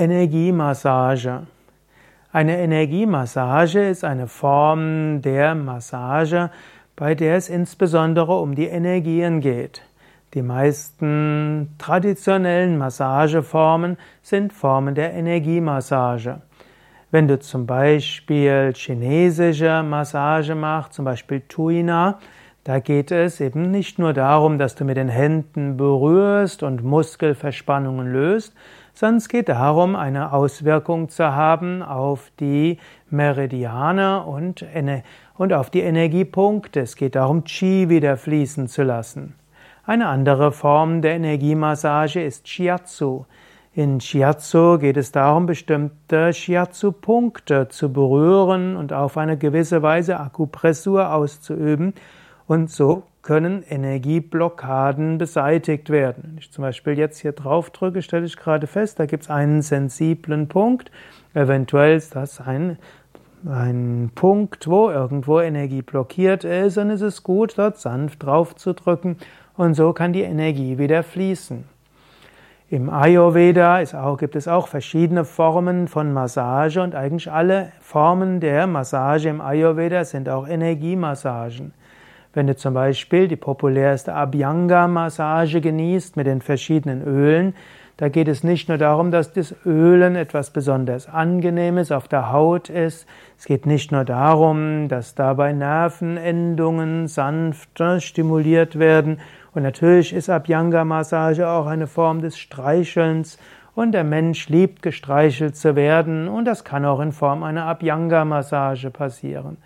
Energiemassage. Eine Energiemassage ist eine Form der Massage, bei der es insbesondere um die Energien geht. Die meisten traditionellen Massageformen sind Formen der Energiemassage. Wenn du zum Beispiel chinesische Massage machst, zum Beispiel Tuina, da geht es eben nicht nur darum, dass du mit den Händen berührst und Muskelverspannungen löst, sondern es geht darum, eine Auswirkung zu haben auf die Meridiane und, und auf die Energiepunkte. Es geht darum, Qi wieder fließen zu lassen. Eine andere Form der Energiemassage ist Shiatsu. In Shiatsu geht es darum, bestimmte Shiatsu-Punkte zu berühren und auf eine gewisse Weise Akupressur auszuüben. Und so können Energieblockaden beseitigt werden. Wenn ich zum Beispiel jetzt hier drauf drücke, stelle ich gerade fest, da gibt es einen sensiblen Punkt. Eventuell ist das ein, ein Punkt, wo irgendwo Energie blockiert ist und es ist gut, dort sanft drauf zu drücken und so kann die Energie wieder fließen. Im Ayurveda auch, gibt es auch verschiedene Formen von Massage und eigentlich alle Formen der Massage im Ayurveda sind auch Energiemassagen. Wenn du zum Beispiel die populärste Abhyanga-Massage genießt mit den verschiedenen Ölen, da geht es nicht nur darum, dass das Ölen etwas besonders Angenehmes auf der Haut ist. Es geht nicht nur darum, dass dabei Nervenendungen sanft stimuliert werden und natürlich ist Abhyanga-Massage auch eine Form des Streichelns und der Mensch liebt gestreichelt zu werden und das kann auch in Form einer Abhyanga-Massage passieren.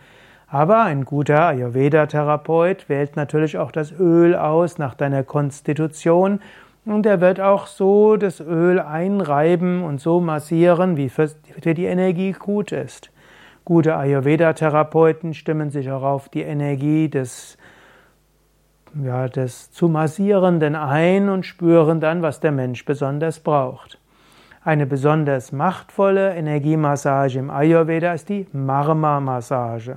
Aber ein guter Ayurveda-Therapeut wählt natürlich auch das Öl aus nach deiner Konstitution und er wird auch so das Öl einreiben und so massieren, wie für die Energie gut ist. Gute Ayurveda-Therapeuten stimmen sich auch auf die Energie des ja, des zu massierenden ein und spüren dann, was der Mensch besonders braucht. Eine besonders machtvolle Energiemassage im Ayurveda ist die Marma-Massage.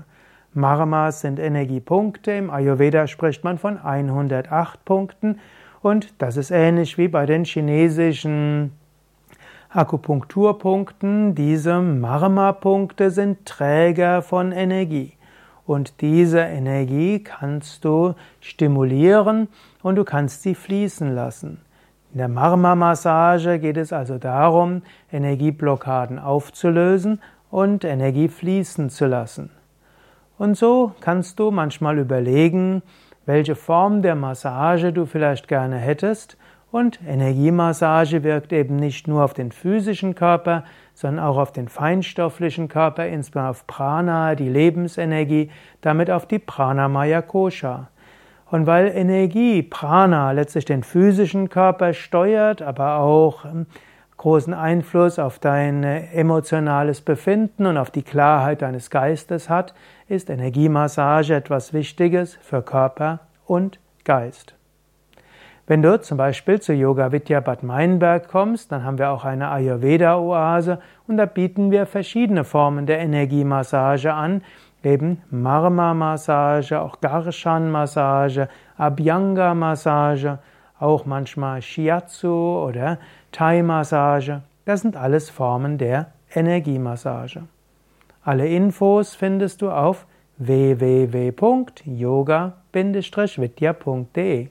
Marmas sind Energiepunkte. Im Ayurveda spricht man von 108 Punkten und das ist ähnlich wie bei den chinesischen Akupunkturpunkten. Diese Marma-Punkte sind Träger von Energie. Und diese Energie kannst du stimulieren und du kannst sie fließen lassen. In der Marma-Massage geht es also darum, Energieblockaden aufzulösen und Energie fließen zu lassen. Und so kannst du manchmal überlegen, welche Form der Massage du vielleicht gerne hättest. Und Energiemassage wirkt eben nicht nur auf den physischen Körper, sondern auch auf den feinstofflichen Körper, insbesondere auf Prana, die Lebensenergie, damit auf die Pranamaya Kosha. Und weil Energie, Prana, letztlich den physischen Körper steuert, aber auch ähm, großen Einfluss auf dein emotionales Befinden und auf die Klarheit deines Geistes hat, ist Energiemassage etwas Wichtiges für Körper und Geist. Wenn du zum Beispiel zu Yoga Vidya Bad Meinberg kommst, dann haben wir auch eine Ayurveda-Oase und da bieten wir verschiedene Formen der Energiemassage an, eben Marma-Massage, auch Garshan-Massage, Abhyanga-Massage, auch manchmal Shiatsu oder Thai-Massage. Das sind alles Formen der Energiemassage. Alle Infos findest du auf www.yoga-vidya.de